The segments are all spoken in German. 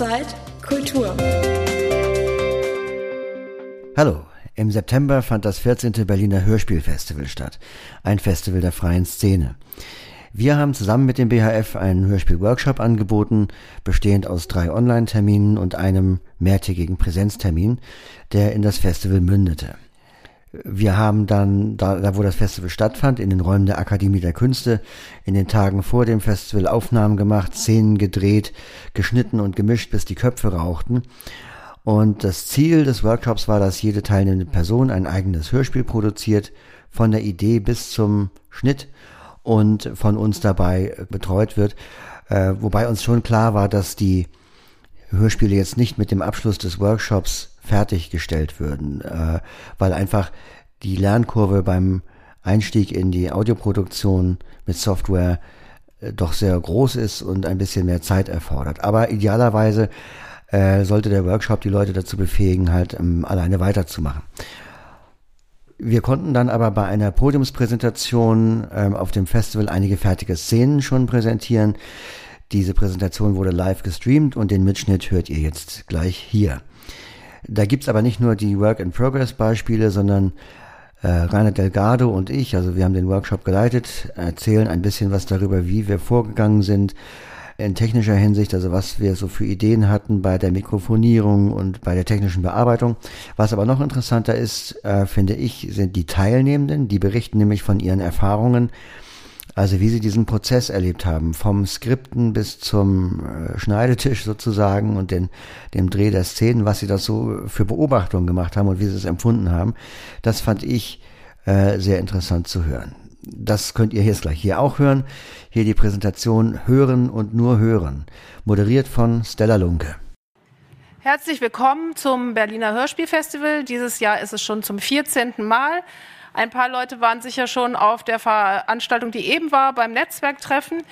Offside Kultur. Hallo. Im September fand das 14. Berliner Hörspielfestival statt, ein Festival der freien Szene. Wir haben zusammen mit dem BHF einen Hörspiel-Workshop angeboten, bestehend aus drei Online-Terminen und einem mehrtägigen Präsenztermin, der in das Festival mündete. Wir haben dann, da, da wo das Festival stattfand, in den Räumen der Akademie der Künste, in den Tagen vor dem Festival Aufnahmen gemacht, Szenen gedreht, geschnitten und gemischt, bis die Köpfe rauchten. Und das Ziel des Workshops war, dass jede teilnehmende Person ein eigenes Hörspiel produziert, von der Idee bis zum Schnitt und von uns dabei betreut wird. Äh, wobei uns schon klar war, dass die Hörspiele jetzt nicht mit dem Abschluss des Workshops fertiggestellt würden, äh, weil einfach die Lernkurve beim Einstieg in die Audioproduktion mit Software äh, doch sehr groß ist und ein bisschen mehr Zeit erfordert. Aber idealerweise äh, sollte der Workshop die Leute dazu befähigen, halt ähm, alleine weiterzumachen. Wir konnten dann aber bei einer Podiumspräsentation ähm, auf dem Festival einige fertige Szenen schon präsentieren. Diese Präsentation wurde live gestreamt und den Mitschnitt hört ihr jetzt gleich hier. Da gibt's aber nicht nur die Work-in-Progress-Beispiele, sondern äh, Rainer Delgado und ich, also wir haben den Workshop geleitet, erzählen ein bisschen was darüber, wie wir vorgegangen sind in technischer Hinsicht, also was wir so für Ideen hatten bei der Mikrofonierung und bei der technischen Bearbeitung. Was aber noch interessanter ist, äh, finde ich, sind die Teilnehmenden, die berichten nämlich von ihren Erfahrungen also wie sie diesen Prozess erlebt haben, vom Skripten bis zum äh, Schneidetisch sozusagen und den, dem Dreh der Szenen, was sie da so für Beobachtungen gemacht haben und wie sie es empfunden haben, das fand ich äh, sehr interessant zu hören. Das könnt ihr jetzt gleich hier auch hören. Hier die Präsentation Hören und nur Hören, moderiert von Stella Lunke. Herzlich willkommen zum Berliner Hörspielfestival. Dieses Jahr ist es schon zum 14. Mal. Ein paar Leute waren sicher schon auf der Veranstaltung, die eben war, beim Netzwerktreffen.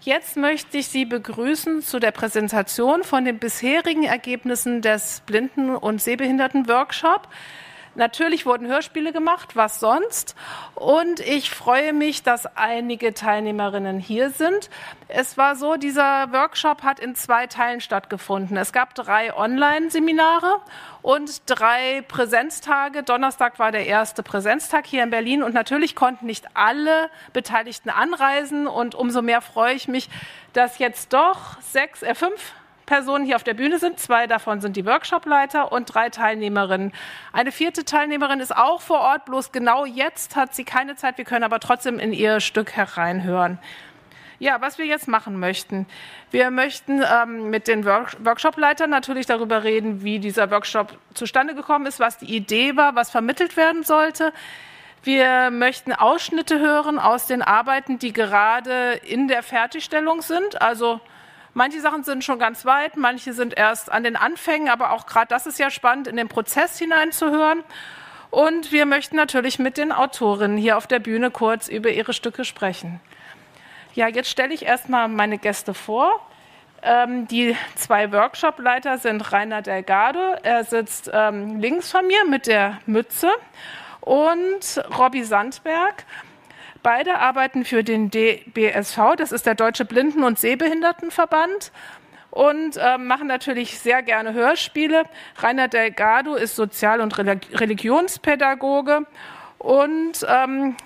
Jetzt möchte ich Sie begrüßen zu der Präsentation von den bisherigen Ergebnissen des Blinden- und Sehbehinderten-Workshop. Natürlich wurden Hörspiele gemacht, was sonst. Und ich freue mich, dass einige Teilnehmerinnen hier sind. Es war so, dieser Workshop hat in zwei Teilen stattgefunden. Es gab drei Online-Seminare und drei Präsenztage. Donnerstag war der erste Präsenztag hier in Berlin und natürlich konnten nicht alle Beteiligten anreisen und umso mehr freue ich mich, dass jetzt doch sechs, äh, fünf Personen hier auf der Bühne sind. Zwei davon sind die Workshopleiter und drei Teilnehmerinnen. Eine vierte Teilnehmerin ist auch vor Ort, bloß genau jetzt hat sie keine Zeit. Wir können aber trotzdem in ihr Stück hereinhören. Ja, was wir jetzt machen möchten. Wir möchten ähm, mit den Work Workshopleitern natürlich darüber reden, wie dieser Workshop zustande gekommen ist, was die Idee war, was vermittelt werden sollte. Wir möchten Ausschnitte hören aus den Arbeiten, die gerade in der Fertigstellung sind. Also Manche Sachen sind schon ganz weit, manche sind erst an den Anfängen, aber auch gerade das ist ja spannend, in den Prozess hineinzuhören. Und wir möchten natürlich mit den Autorinnen hier auf der Bühne kurz über ihre Stücke sprechen. Ja, jetzt stelle ich erstmal meine Gäste vor. Ähm, die zwei Workshopleiter sind Rainer Delgado, er sitzt ähm, links von mir mit der Mütze, und Robby Sandberg. Beide arbeiten für den DBSV, das ist der Deutsche Blinden- und Sehbehindertenverband und äh, machen natürlich sehr gerne Hörspiele. Rainer Delgado ist Sozial- und Religionspädagoge und ähm,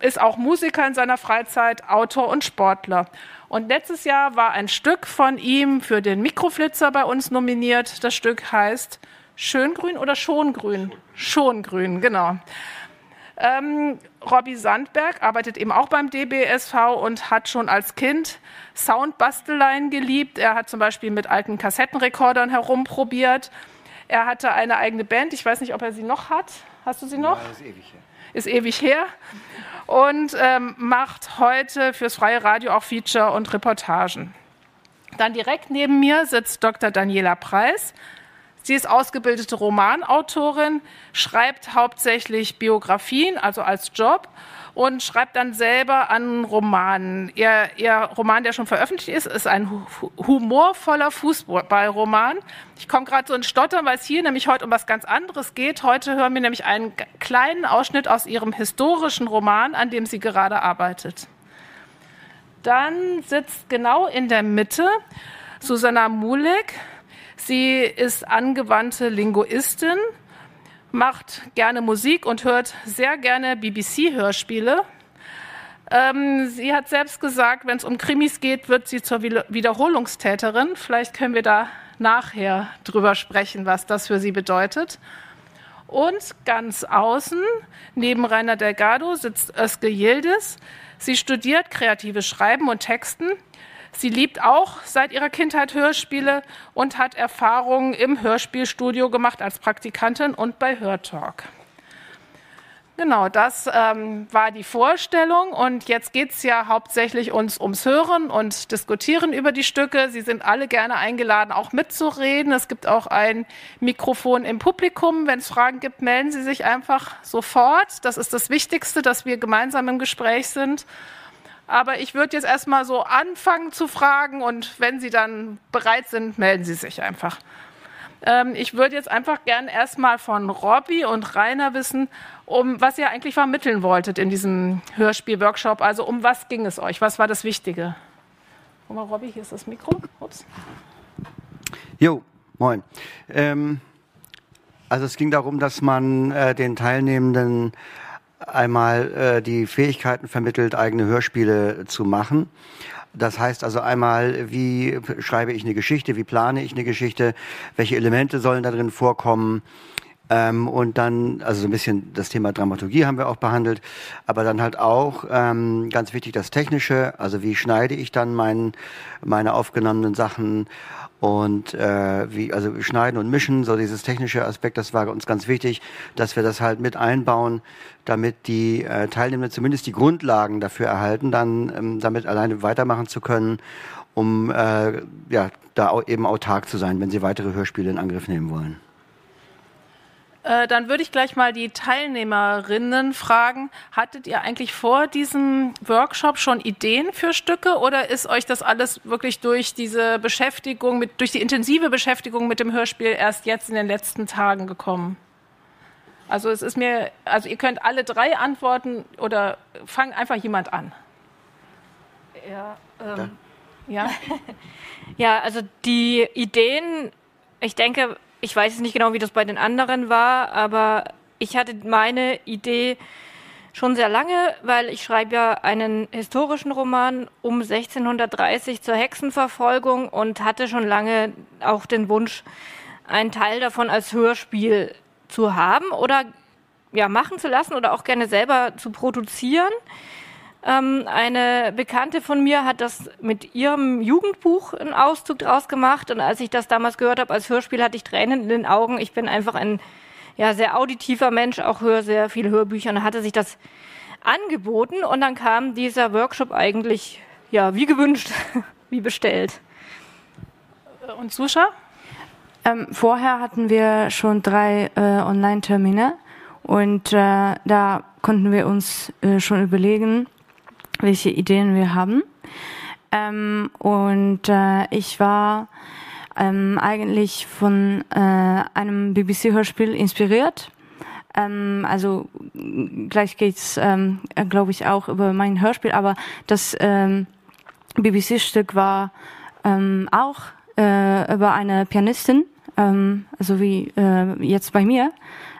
ist auch Musiker in seiner Freizeit, Autor und Sportler. Und letztes Jahr war ein Stück von ihm für den Mikroflitzer bei uns nominiert. Das Stück heißt Schöngrün oder Schongrün? Schongrün, genau. Ähm, Robby Sandberg arbeitet eben auch beim DBSV und hat schon als Kind Soundbasteleien geliebt. Er hat zum Beispiel mit alten Kassettenrekordern herumprobiert. Er hatte eine eigene Band. Ich weiß nicht, ob er sie noch hat. Hast du sie noch? Ja, ist ewig her. Ist ewig her. Und ähm, macht heute fürs freie Radio auch Feature und Reportagen. Dann direkt neben mir sitzt Dr. Daniela Preis. Sie ist ausgebildete Romanautorin, schreibt hauptsächlich Biografien, also als Job, und schreibt dann selber an Romanen. Ihr, ihr Roman, der schon veröffentlicht ist, ist ein humorvoller Fußballroman. Ich komme gerade so in Stottern, weil es hier nämlich heute um was ganz anderes geht. Heute hören wir nämlich einen kleinen Ausschnitt aus ihrem historischen Roman, an dem sie gerade arbeitet. Dann sitzt genau in der Mitte Susanna Mulek. Sie ist angewandte Linguistin, macht gerne Musik und hört sehr gerne BBC-Hörspiele. Ähm, sie hat selbst gesagt, wenn es um Krimis geht, wird sie zur Wiederholungstäterin. Vielleicht können wir da nachher drüber sprechen, was das für sie bedeutet. Und ganz außen, neben Rainer Delgado, sitzt Özge Yildiz. Sie studiert kreatives Schreiben und Texten. Sie liebt auch seit ihrer Kindheit Hörspiele und hat Erfahrungen im Hörspielstudio gemacht als Praktikantin und bei Hörtalk. Genau, das ähm, war die Vorstellung und jetzt geht es ja hauptsächlich uns ums Hören und Diskutieren über die Stücke. Sie sind alle gerne eingeladen, auch mitzureden. Es gibt auch ein Mikrofon im Publikum. Wenn es Fragen gibt, melden Sie sich einfach sofort. Das ist das Wichtigste, dass wir gemeinsam im Gespräch sind. Aber ich würde jetzt erstmal so anfangen zu fragen und wenn Sie dann bereit sind, melden Sie sich einfach. Ähm, ich würde jetzt einfach gern erstmal von Robby und Rainer wissen, um was ihr eigentlich vermitteln wolltet in diesem Hörspiel-Workshop. Also um was ging es euch? Was war das Wichtige? Guck mal, Robby, hier ist das Mikro. Ups. Jo, moin. Ähm, also es ging darum, dass man äh, den Teilnehmenden einmal äh, die Fähigkeiten vermittelt, eigene Hörspiele zu machen das heißt also einmal, wie schreibe ich eine Geschichte, wie plane ich eine Geschichte, welche Elemente sollen da drin vorkommen. Ähm, und dann, also so ein bisschen das Thema Dramaturgie haben wir auch behandelt, aber dann halt auch ähm, ganz wichtig das Technische, also wie schneide ich dann mein, meine aufgenommenen Sachen und äh, wie also schneiden und mischen, so dieses technische Aspekt, das war uns ganz wichtig, dass wir das halt mit einbauen, damit die äh, Teilnehmer zumindest die Grundlagen dafür erhalten, dann ähm, damit alleine weitermachen zu können, um äh, ja da eben autark zu sein, wenn sie weitere Hörspiele in Angriff nehmen wollen. Äh, dann würde ich gleich mal die Teilnehmerinnen fragen, hattet ihr eigentlich vor diesem Workshop schon Ideen für Stücke oder ist euch das alles wirklich durch diese Beschäftigung, mit, durch die intensive Beschäftigung mit dem Hörspiel erst jetzt in den letzten Tagen gekommen? Also es ist mir, also ihr könnt alle drei antworten oder fang einfach jemand an. Ja, ähm, ja. ja, also die Ideen, ich denke, ich weiß nicht genau, wie das bei den anderen war, aber ich hatte meine Idee schon sehr lange, weil ich schreibe ja einen historischen Roman um 1630 zur Hexenverfolgung und hatte schon lange auch den Wunsch, einen Teil davon als Hörspiel zu haben oder ja machen zu lassen oder auch gerne selber zu produzieren. Ähm, eine Bekannte von mir hat das mit ihrem Jugendbuch einen Auszug draus gemacht. Und als ich das damals gehört habe als Hörspiel, hatte ich Tränen in den Augen. Ich bin einfach ein ja, sehr auditiver Mensch, auch höre sehr viele Hörbücher. Und dann hatte sich das angeboten und dann kam dieser Workshop eigentlich ja wie gewünscht, wie bestellt. Und Susha? Ähm, vorher hatten wir schon drei äh, Online-Termine und äh, da konnten wir uns äh, schon überlegen, welche Ideen wir haben. Ähm, und äh, ich war ähm, eigentlich von äh, einem BBC-Hörspiel inspiriert. Ähm, also gleich geht's, ähm, glaube ich, auch über mein Hörspiel, aber das ähm, BBC-Stück war ähm, auch äh, über eine Pianistin, ähm, also wie äh, jetzt bei mir.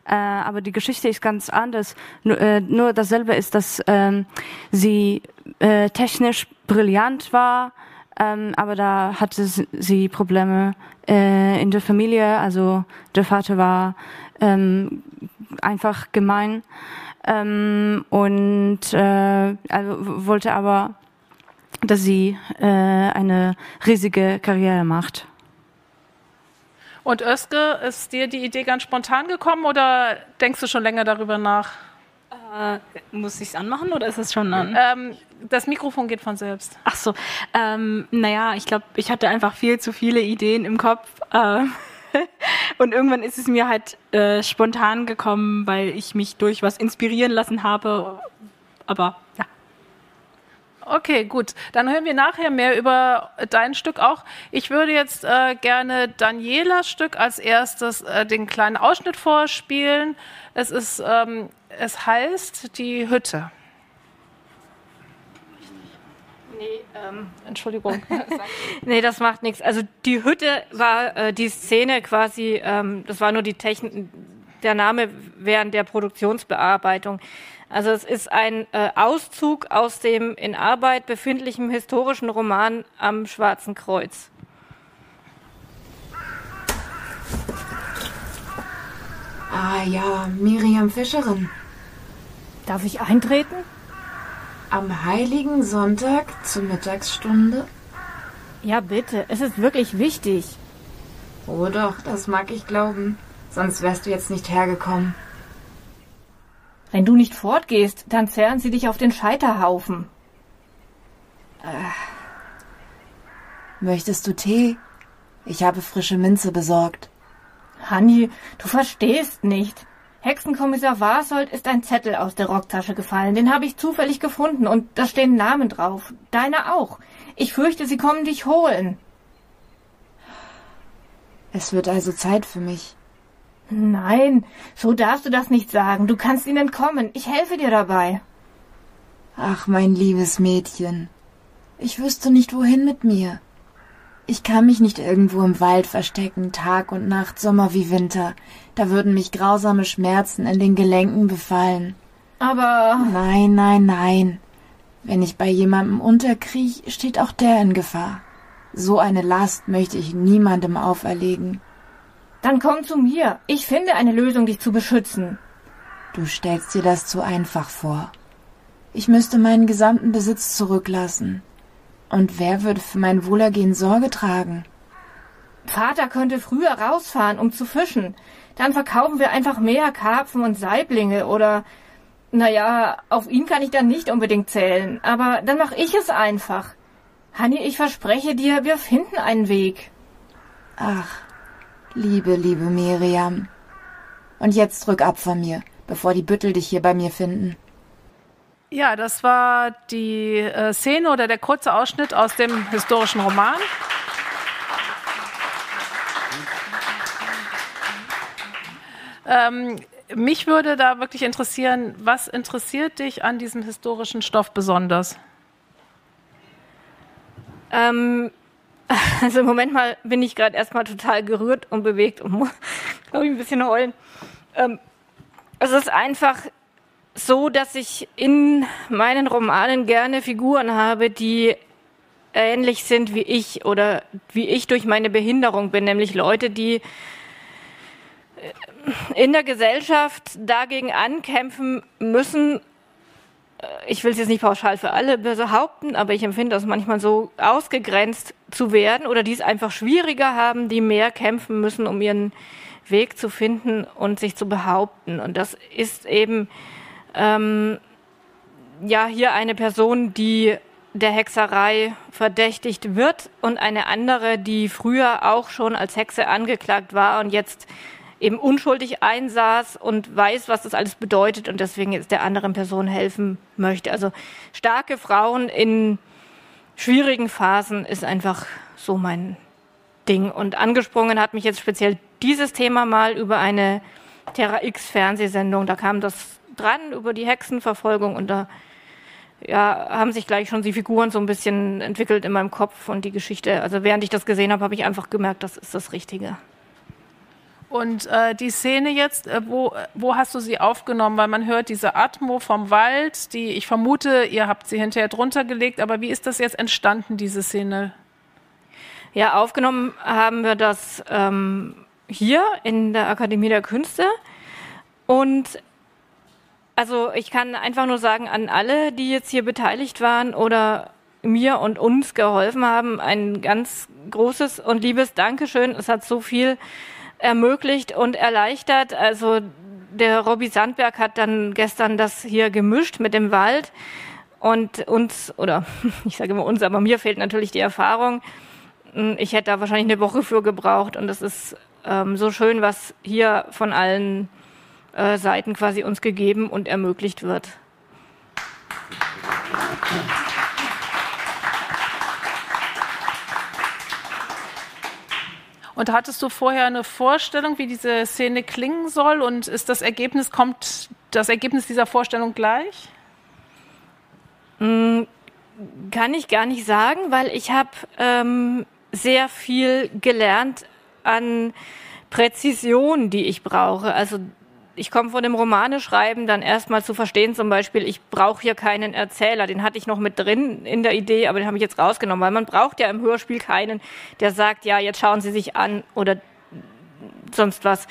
Äh, aber die Geschichte ist ganz anders. Nur, äh, nur dasselbe ist, dass ähm, sie äh, technisch brillant war, ähm, aber da hatte sie Probleme äh, in der Familie. Also der Vater war ähm, einfach gemein ähm, und äh, also wollte aber, dass sie äh, eine riesige Karriere macht. Und Özge, ist dir die Idee ganz spontan gekommen oder denkst du schon länger darüber nach? Äh, muss ich es anmachen oder ist es schon an? Ähm, das Mikrofon geht von selbst. Ach so. Ähm, naja, ich glaube, ich hatte einfach viel zu viele Ideen im Kopf. Äh, und irgendwann ist es mir halt äh, spontan gekommen, weil ich mich durch was inspirieren lassen habe. Aber ja. Okay, gut. Dann hören wir nachher mehr über dein Stück auch. Ich würde jetzt äh, gerne Danielas Stück als erstes äh, den kleinen Ausschnitt vorspielen. Es ist, ähm, es heißt die Hütte. Nee, ähm, Entschuldigung. nee, das macht nichts. Also die Hütte war äh, die Szene quasi, ähm, das war nur die Technik, der Name während der Produktionsbearbeitung. Also es ist ein äh, Auszug aus dem in Arbeit befindlichen historischen Roman am Schwarzen Kreuz. Ah ja, Miriam Fischerin. Darf ich eintreten? Am heiligen Sonntag zur Mittagsstunde? Ja, bitte. Es ist wirklich wichtig. Oh doch, das mag ich glauben. Sonst wärst du jetzt nicht hergekommen. Wenn du nicht fortgehst, dann zerren sie dich auf den Scheiterhaufen. Äh. Möchtest du Tee? Ich habe frische Minze besorgt. Hanni, du verstehst nicht. Hexenkommissar Warsold ist ein Zettel aus der Rocktasche gefallen. Den habe ich zufällig gefunden und da stehen Namen drauf. Deine auch. Ich fürchte, sie kommen dich holen. Es wird also Zeit für mich. Nein, so darfst du das nicht sagen. Du kannst ihnen kommen. Ich helfe dir dabei. Ach, mein liebes Mädchen. Ich wüsste nicht, wohin mit mir. Ich kann mich nicht irgendwo im Wald verstecken, Tag und Nacht, Sommer wie Winter. Da würden mich grausame Schmerzen in den Gelenken befallen. Aber. Nein, nein, nein. Wenn ich bei jemandem unterkriech, steht auch der in Gefahr. So eine Last möchte ich niemandem auferlegen. Dann komm zu mir. Ich finde eine Lösung, dich zu beschützen. Du stellst dir das zu einfach vor. Ich müsste meinen gesamten Besitz zurücklassen. Und wer würde für mein Wohlergehen Sorge tragen? Vater könnte früher rausfahren, um zu fischen. Dann verkaufen wir einfach mehr Karpfen und Saiblinge oder naja, auf ihn kann ich dann nicht unbedingt zählen, aber dann mache ich es einfach. Hanni, ich verspreche dir, wir finden einen Weg. Ach, liebe, liebe Miriam. Und jetzt drück ab von mir, bevor die Büttel dich hier bei mir finden. Ja, das war die äh, Szene oder der kurze Ausschnitt aus dem historischen Roman. Ähm, mich würde da wirklich interessieren, was interessiert dich an diesem historischen Stoff besonders? Ähm, also im Moment mal bin ich gerade erstmal total gerührt und bewegt und muss, glaube ich, ein bisschen heulen. Ähm, es ist einfach so, dass ich in meinen Romanen gerne Figuren habe, die ähnlich sind wie ich oder wie ich durch meine Behinderung bin, nämlich Leute, die äh, in der Gesellschaft dagegen ankämpfen müssen. Äh, ich will es jetzt nicht pauschal für alle behaupten, aber ich empfinde das manchmal so ausgegrenzt zu werden oder die es einfach schwieriger haben, die mehr kämpfen müssen, um ihren Weg zu finden und sich zu behaupten. Und das ist eben ähm, ja hier eine Person, die der Hexerei verdächtigt wird und eine andere, die früher auch schon als Hexe angeklagt war und jetzt eben unschuldig einsaß und weiß, was das alles bedeutet und deswegen jetzt der anderen Person helfen möchte. Also starke Frauen in schwierigen Phasen ist einfach so mein Ding. Und angesprungen hat mich jetzt speziell dieses Thema mal über eine Terra X Fernsehsendung. Da kam das dran über die Hexenverfolgung und da ja, haben sich gleich schon die Figuren so ein bisschen entwickelt in meinem Kopf und die Geschichte. Also während ich das gesehen habe, habe ich einfach gemerkt, das ist das Richtige. Und äh, die Szene jetzt, äh, wo, wo hast du sie aufgenommen? Weil man hört diese Atmo vom Wald, die ich vermute, ihr habt sie hinterher drunter gelegt, aber wie ist das jetzt entstanden, diese Szene? Ja, aufgenommen haben wir das ähm, hier in der Akademie der Künste. Und also ich kann einfach nur sagen an alle, die jetzt hier beteiligt waren oder mir und uns geholfen haben, ein ganz großes und liebes Dankeschön. Es hat so viel ermöglicht und erleichtert. Also der Robby Sandberg hat dann gestern das hier gemischt mit dem Wald und uns, oder ich sage immer uns, aber mir fehlt natürlich die Erfahrung. Ich hätte da wahrscheinlich eine Woche für gebraucht und es ist ähm, so schön, was hier von allen äh, Seiten quasi uns gegeben und ermöglicht wird. Und hattest du vorher eine Vorstellung, wie diese Szene klingen soll? Und ist das Ergebnis, kommt das Ergebnis dieser Vorstellung gleich? Mm, kann ich gar nicht sagen, weil ich habe ähm, sehr viel gelernt an Präzision, die ich brauche. Also ich komme von dem Romane schreiben, dann erstmal zu verstehen, zum Beispiel, ich brauche hier keinen Erzähler, den hatte ich noch mit drin in der Idee, aber den habe ich jetzt rausgenommen, weil man braucht ja im Hörspiel keinen, der sagt, ja, jetzt schauen Sie sich an oder sonst was.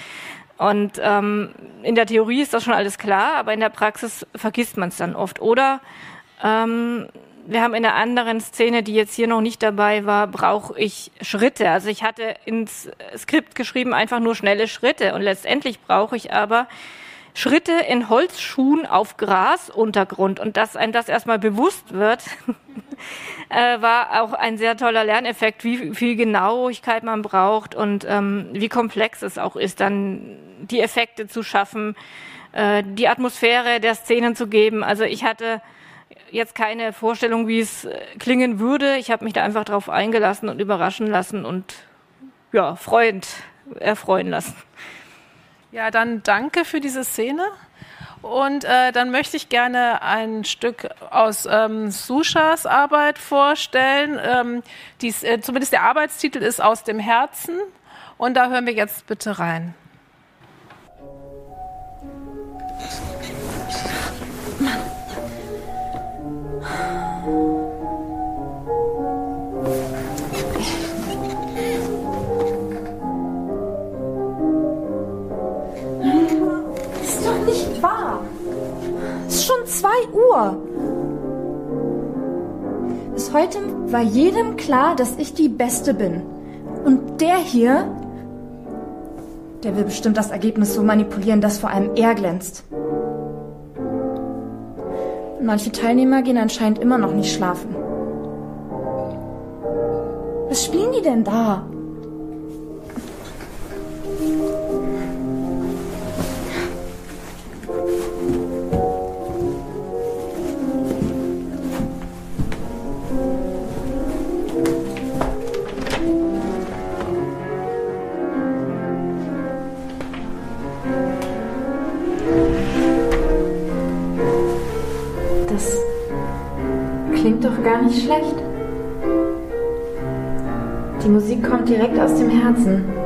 Und ähm, in der Theorie ist das schon alles klar, aber in der Praxis vergisst man es dann oft. Oder ähm, wir haben in einer anderen Szene, die jetzt hier noch nicht dabei war, brauche ich Schritte. Also ich hatte ins Skript geschrieben einfach nur schnelle Schritte und letztendlich brauche ich aber Schritte in Holzschuhen auf Grasuntergrund und dass einem das erstmal bewusst wird, äh, war auch ein sehr toller Lerneffekt, wie viel Genauigkeit man braucht und ähm, wie komplex es auch ist, dann die Effekte zu schaffen, äh, die Atmosphäre der Szenen zu geben. Also ich hatte jetzt keine Vorstellung, wie es äh, klingen würde. Ich habe mich da einfach drauf eingelassen und überraschen lassen und ja, freuend erfreuen lassen. Ja, dann danke für diese Szene. Und äh, dann möchte ich gerne ein Stück aus ähm, Sushas Arbeit vorstellen. Ähm, dies, äh, zumindest der Arbeitstitel ist Aus dem Herzen. Und da hören wir jetzt bitte rein. Ist doch nicht wahr. Es ist schon zwei Uhr. Bis heute war jedem klar, dass ich die Beste bin. Und der hier, der will bestimmt das Ergebnis so manipulieren, dass vor allem er glänzt. Manche Teilnehmer gehen anscheinend immer noch nicht schlafen. Was spielen die denn da? Nicht schlecht. Die Musik kommt direkt aus dem Herzen.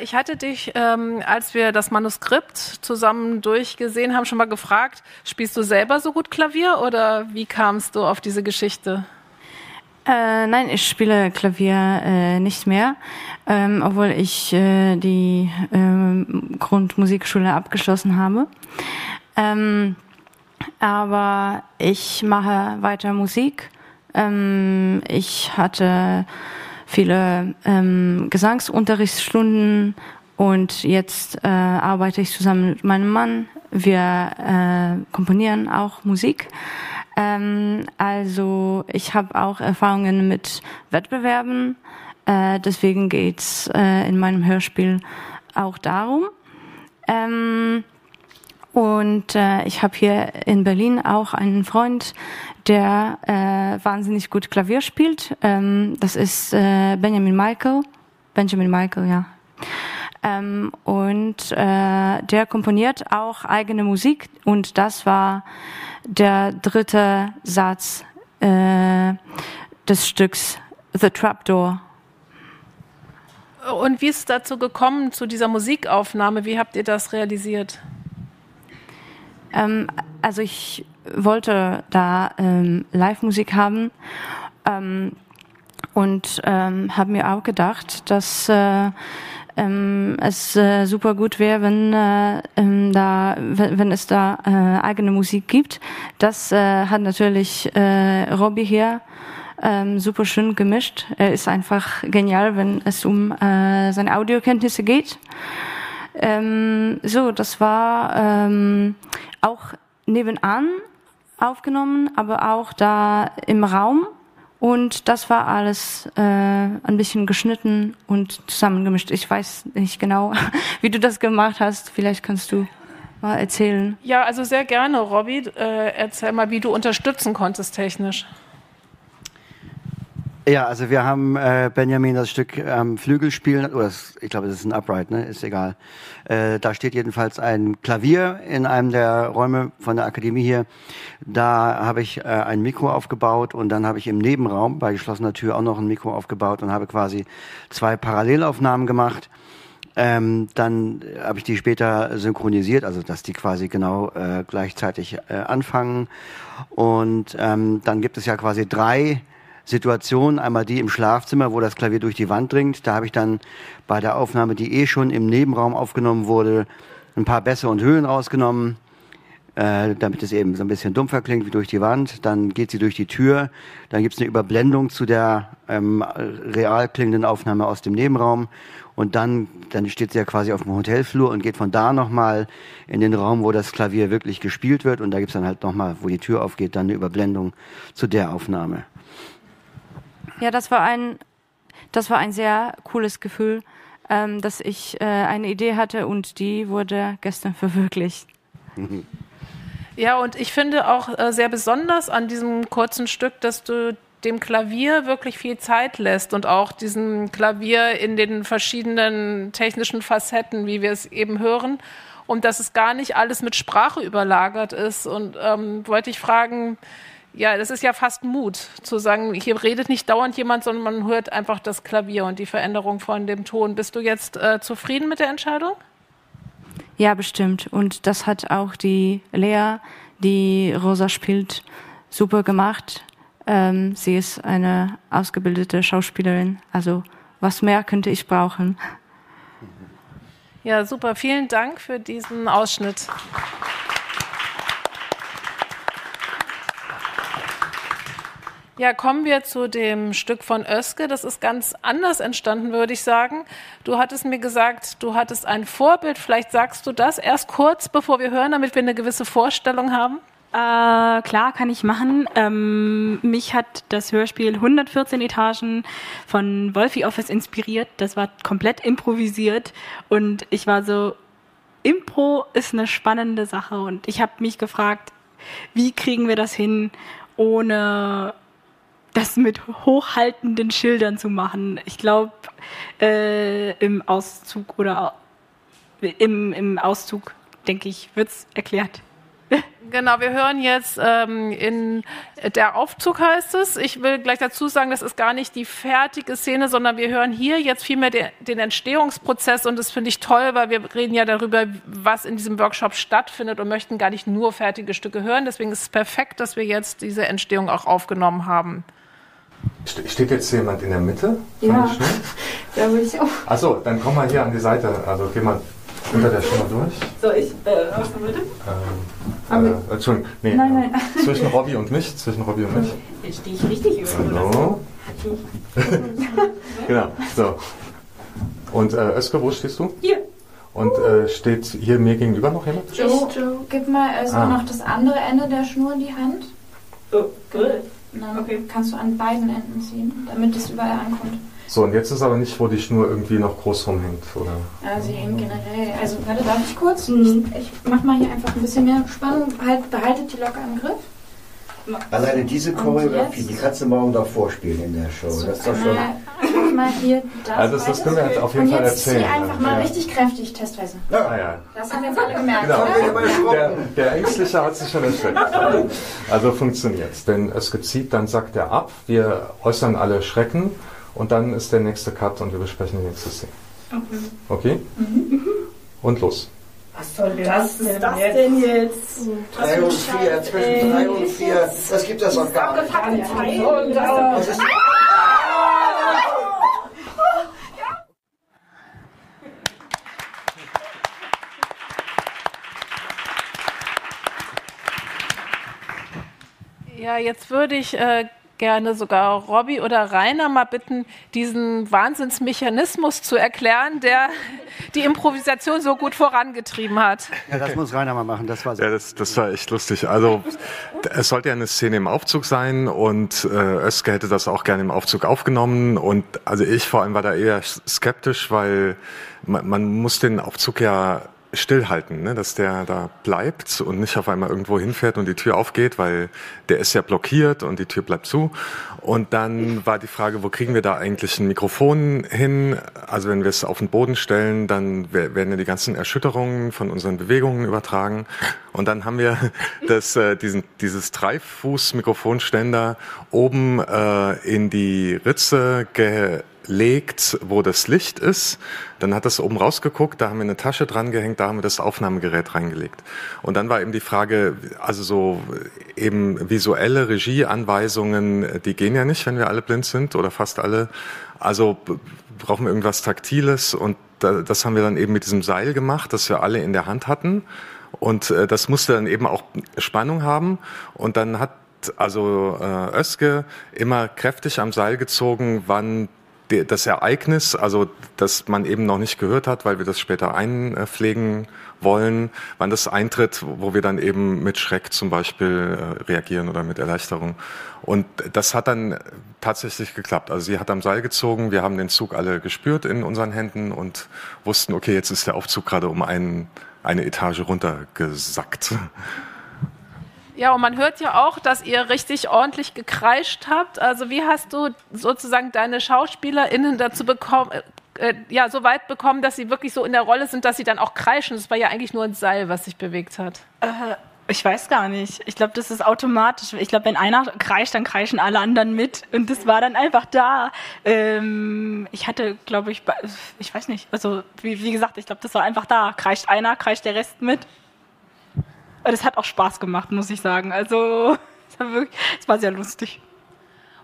Ich hatte dich, ähm, als wir das Manuskript zusammen durchgesehen haben, schon mal gefragt, spielst du selber so gut Klavier oder wie kamst du auf diese Geschichte? Äh, nein, ich spiele Klavier äh, nicht mehr, ähm, obwohl ich äh, die ähm, Grundmusikschule abgeschlossen habe. Ähm, aber ich mache weiter Musik. Ähm, ich hatte viele ähm, Gesangsunterrichtsstunden und jetzt äh, arbeite ich zusammen mit meinem Mann. Wir äh, komponieren auch Musik. Ähm, also ich habe auch Erfahrungen mit Wettbewerben. Äh, deswegen geht's äh, in meinem Hörspiel auch darum. Ähm, und äh, ich habe hier in Berlin auch einen Freund, der äh, wahnsinnig gut Klavier spielt. Ähm, das ist äh, Benjamin Michael. Benjamin Michael, ja. Ähm, und äh, der komponiert auch eigene Musik und das war der dritte Satz äh, des Stücks The Trapdoor. Und wie ist es dazu gekommen, zu dieser Musikaufnahme? Wie habt ihr das realisiert? Ähm, also ich wollte da ähm, Live-Musik haben ähm, und ähm, habe mir auch gedacht, dass äh, ähm, es äh, super gut wäre, wenn äh, ähm, da, wenn, wenn es da äh, eigene Musik gibt. Das äh, hat natürlich äh, Robbie hier ähm, super schön gemischt. Er ist einfach genial, wenn es um äh, seine Audiokenntnisse geht. Ähm, so, das war ähm, auch nebenan aufgenommen, aber auch da im Raum. Und das war alles äh, ein bisschen geschnitten und zusammengemischt. Ich weiß nicht genau, wie du das gemacht hast. Vielleicht kannst du mal erzählen. Ja, also sehr gerne, Robby. Äh, erzähl mal, wie du unterstützen konntest technisch. Ja, also wir haben äh, Benjamin das Stück am ähm, Flügel spielen, oder das, ich glaube, das ist ein Upright, ne? Ist egal. Äh, da steht jedenfalls ein Klavier in einem der Räume von der Akademie hier. Da habe ich äh, ein Mikro aufgebaut und dann habe ich im Nebenraum bei geschlossener Tür auch noch ein Mikro aufgebaut und habe quasi zwei Parallelaufnahmen gemacht. Ähm, dann habe ich die später synchronisiert, also dass die quasi genau äh, gleichzeitig äh, anfangen. Und ähm, dann gibt es ja quasi drei Situation. Einmal die im Schlafzimmer, wo das Klavier durch die Wand dringt. Da habe ich dann bei der Aufnahme, die eh schon im Nebenraum aufgenommen wurde, ein paar Bässe und Höhen rausgenommen, äh, damit es eben so ein bisschen dumpfer klingt wie durch die Wand. Dann geht sie durch die Tür. Dann gibt es eine Überblendung zu der ähm, real klingenden Aufnahme aus dem Nebenraum. Und dann, dann steht sie ja quasi auf dem Hotelflur und geht von da nochmal in den Raum, wo das Klavier wirklich gespielt wird. Und da gibt es dann halt nochmal, wo die Tür aufgeht, dann eine Überblendung zu der Aufnahme. Ja, das war ein, das war ein sehr cooles Gefühl, ähm, dass ich äh, eine Idee hatte und die wurde gestern verwirklicht. Ja, und ich finde auch äh, sehr besonders an diesem kurzen Stück, dass du dem Klavier wirklich viel Zeit lässt und auch diesem Klavier in den verschiedenen technischen Facetten, wie wir es eben hören, und dass es gar nicht alles mit Sprache überlagert ist. Und ähm, wollte ich fragen, ja, das ist ja fast Mut, zu sagen, hier redet nicht dauernd jemand, sondern man hört einfach das Klavier und die Veränderung von dem Ton. Bist du jetzt äh, zufrieden mit der Entscheidung? Ja, bestimmt. Und das hat auch die Lea, die Rosa spielt, super gemacht. Ähm, sie ist eine ausgebildete Schauspielerin. Also was mehr könnte ich brauchen? Ja, super. Vielen Dank für diesen Ausschnitt. Ja, kommen wir zu dem Stück von Oeske. Das ist ganz anders entstanden, würde ich sagen. Du hattest mir gesagt, du hattest ein Vorbild. Vielleicht sagst du das erst kurz, bevor wir hören, damit wir eine gewisse Vorstellung haben. Äh, klar, kann ich machen. Ähm, mich hat das Hörspiel 114 Etagen von Wolfie Office inspiriert. Das war komplett improvisiert und ich war so, Impro ist eine spannende Sache und ich habe mich gefragt, wie kriegen wir das hin, ohne das mit hochhaltenden Schildern zu machen. Ich glaube, äh, im Auszug oder im, im Auszug, denke ich, wird es erklärt. Genau, wir hören jetzt ähm, in der Aufzug heißt es. Ich will gleich dazu sagen, das ist gar nicht die fertige Szene, sondern wir hören hier jetzt vielmehr den, den Entstehungsprozess und das finde ich toll, weil wir reden ja darüber, was in diesem Workshop stattfindet und möchten gar nicht nur fertige Stücke hören. Deswegen ist es perfekt, dass wir jetzt diese Entstehung auch aufgenommen haben. Steht jetzt jemand in der Mitte? Ja, glaube ich auch. Achso, dann komm mal hier an die Seite. Also geh mal unter der Stimme durch. Soll ich äh, aus der Mitte? Ähm, äh, Entschuldigung, nee, nein, nein. Äh, zwischen Robby und mich. Zwischen Robby und mich. Jetzt stehe ich richtig über. Hallo. genau, so. Und äh, Özke, wo stehst du? Hier. Und äh, steht hier mir gegenüber noch jemand? Joe, Joe. gib mal erstmal ah. noch das andere Ende der Schnur in die Hand. Oh, gut. Dann okay. kannst du an beiden Enden ziehen, damit es überall ankommt. So, und jetzt ist aber nicht, wo die Schnur irgendwie noch groß rumhängt, oder? Ja, sie hängt generell. Also, warte, darf ich kurz? Mhm. Ich, ich mach mal hier einfach ein bisschen mehr Spannung. Halt, behaltet die locker im Griff. Alleine diese Choreografie, die kannst du morgen doch vorspielen in der Show. So, das ist doch schon. Mal hier das also das, das können wir jetzt auf jeden Fall erzählen. Und jetzt einfach mal ja. richtig kräftig testweise. Ja. Ah, ja. Das haben wir jetzt alle gemerkt. Genau. Der, der Ängstliche hat sich schon erschreckt. Also funktioniert es. Denn es gezieht, dann sagt er ab. Wir äußern alle Schrecken und dann ist der nächste Cut und wir besprechen die nächste Szene. Okay? okay? Mhm. Und los. Was soll das, das denn, das jetzt? denn jetzt? 3 und 4, zwischen 3 und 4, das gibt es doch gar nicht. Das ist Ja, jetzt würde ich äh, gerne sogar Robby oder Rainer mal bitten, diesen Wahnsinnsmechanismus zu erklären, der die Improvisation so gut vorangetrieben hat. Ja, das muss Rainer mal machen. Das war so. Ja, das, das war echt lustig. Also es sollte ja eine Szene im Aufzug sein und äh, Özge hätte das auch gerne im Aufzug aufgenommen und also ich vor allem war da eher skeptisch, weil man, man muss den Aufzug ja stillhalten, ne? dass der da bleibt und nicht auf einmal irgendwo hinfährt und die Tür aufgeht, weil der ist ja blockiert und die Tür bleibt zu. Und dann war die Frage, wo kriegen wir da eigentlich ein Mikrofon hin? Also wenn wir es auf den Boden stellen, dann werden ja die ganzen Erschütterungen von unseren Bewegungen übertragen. Und dann haben wir das, äh, diesen, dieses Dreifuß-Mikrofonständer oben äh, in die Ritze ge legt, wo das Licht ist. Dann hat das oben rausgeguckt, da haben wir eine Tasche dran gehängt, da haben wir das Aufnahmegerät reingelegt. Und dann war eben die Frage, also so eben visuelle Regieanweisungen, die gehen ja nicht, wenn wir alle blind sind oder fast alle. Also brauchen wir irgendwas Taktiles und das haben wir dann eben mit diesem Seil gemacht, das wir alle in der Hand hatten. Und äh, das musste dann eben auch Spannung haben. Und dann hat also äh, Öske immer kräftig am Seil gezogen, wann das Ereignis, also das man eben noch nicht gehört hat, weil wir das später einpflegen wollen, wann das eintritt, wo wir dann eben mit Schreck zum Beispiel äh, reagieren oder mit Erleichterung. Und das hat dann tatsächlich geklappt. Also sie hat am Seil gezogen, wir haben den Zug alle gespürt in unseren Händen und wussten, okay, jetzt ist der Aufzug gerade um einen, eine Etage runtergesackt. Ja, und man hört ja auch, dass ihr richtig ordentlich gekreischt habt. Also wie hast du sozusagen deine SchauspielerInnen dazu bekommen, äh, äh, ja, so weit bekommen, dass sie wirklich so in der Rolle sind, dass sie dann auch kreischen? Das war ja eigentlich nur ein Seil, was sich bewegt hat. Äh, ich weiß gar nicht. Ich glaube, das ist automatisch. Ich glaube, wenn einer kreischt, dann kreischen alle anderen mit. Und das war dann einfach da. Ähm, ich hatte, glaube ich, ich weiß nicht. Also, wie, wie gesagt, ich glaube, das war einfach da. Kreischt einer, kreischt der Rest mit. Das hat auch Spaß gemacht, muss ich sagen. Also, es war, war sehr lustig.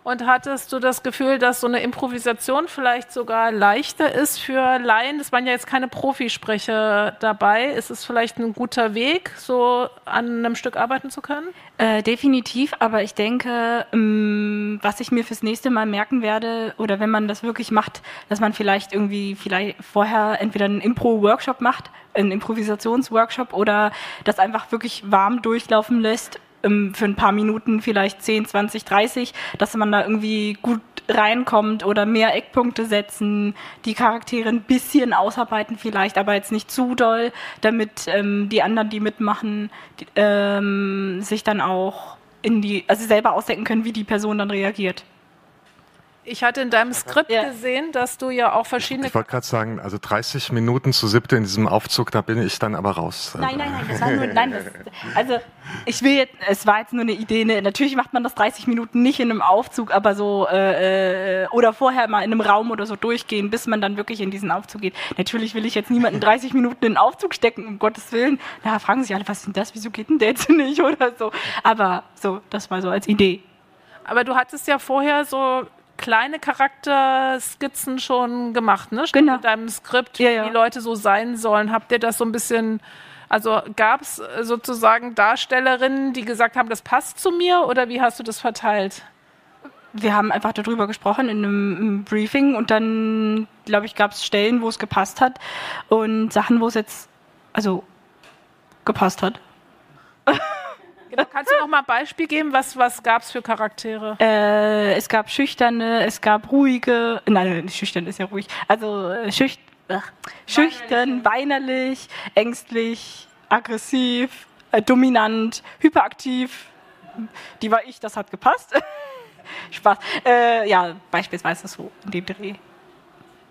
Und hattest du das Gefühl, dass so eine Improvisation vielleicht sogar leichter ist für Laien? Es waren ja jetzt keine Profisprecher dabei. Ist es vielleicht ein guter Weg, so an einem Stück arbeiten zu können? Äh, definitiv, aber ich denke, ähm, was ich mir fürs nächste Mal merken werde, oder wenn man das wirklich macht, dass man vielleicht irgendwie vielleicht vorher entweder einen Impro-Workshop macht, einen Improvisationsworkshop oder das einfach wirklich warm durchlaufen lässt ähm, für ein paar Minuten, vielleicht 10, 20, 30, dass man da irgendwie gut reinkommt oder mehr Eckpunkte setzen, die Charaktere ein bisschen ausarbeiten vielleicht, aber jetzt nicht zu doll, damit ähm, die anderen, die mitmachen, die, ähm, sich dann auch in die, also selber ausdenken können, wie die Person dann reagiert. Ich hatte in deinem Skript ja. gesehen, dass du ja auch verschiedene. Ich wollte gerade sagen, also 30 Minuten zu siebte in diesem Aufzug, da bin ich dann aber raus. Nein, nein, nein, das war nur, nein, das, also ich will jetzt, es war jetzt nur eine Idee. Ne, natürlich macht man das 30 Minuten nicht in einem Aufzug, aber so äh, äh, oder vorher mal in einem Raum oder so durchgehen, bis man dann wirklich in diesen Aufzug geht. Natürlich will ich jetzt niemanden 30 Minuten in den Aufzug stecken, um Gottes Willen. Da fragen sich alle, was ist denn das? Wieso geht denn der jetzt nicht oder so? Aber so, das war so als Idee. Aber du hattest ja vorher so kleine Charakterskizzen schon gemacht, ne? Genau. Mit deinem Skript, ja, ja. wie die Leute so sein sollen. Habt ihr das so ein bisschen, also gab es sozusagen Darstellerinnen, die gesagt haben, das passt zu mir oder wie hast du das verteilt? Wir haben einfach darüber gesprochen in einem Briefing und dann, glaube ich, gab es Stellen, wo es gepasst hat und Sachen, wo es jetzt, also gepasst hat. Genau. Kannst du noch mal ein Beispiel geben? Was, was gab es für Charaktere? Äh, es gab schüchterne, es gab ruhige. Nein, schüchtern ist ja ruhig. Also äh, schüch, ach, schüchtern, weinerlich, ängstlich, aggressiv, äh, dominant, hyperaktiv. Die war ich, das hat gepasst. Spaß. Äh, ja, beispielsweise so in dem Dreh.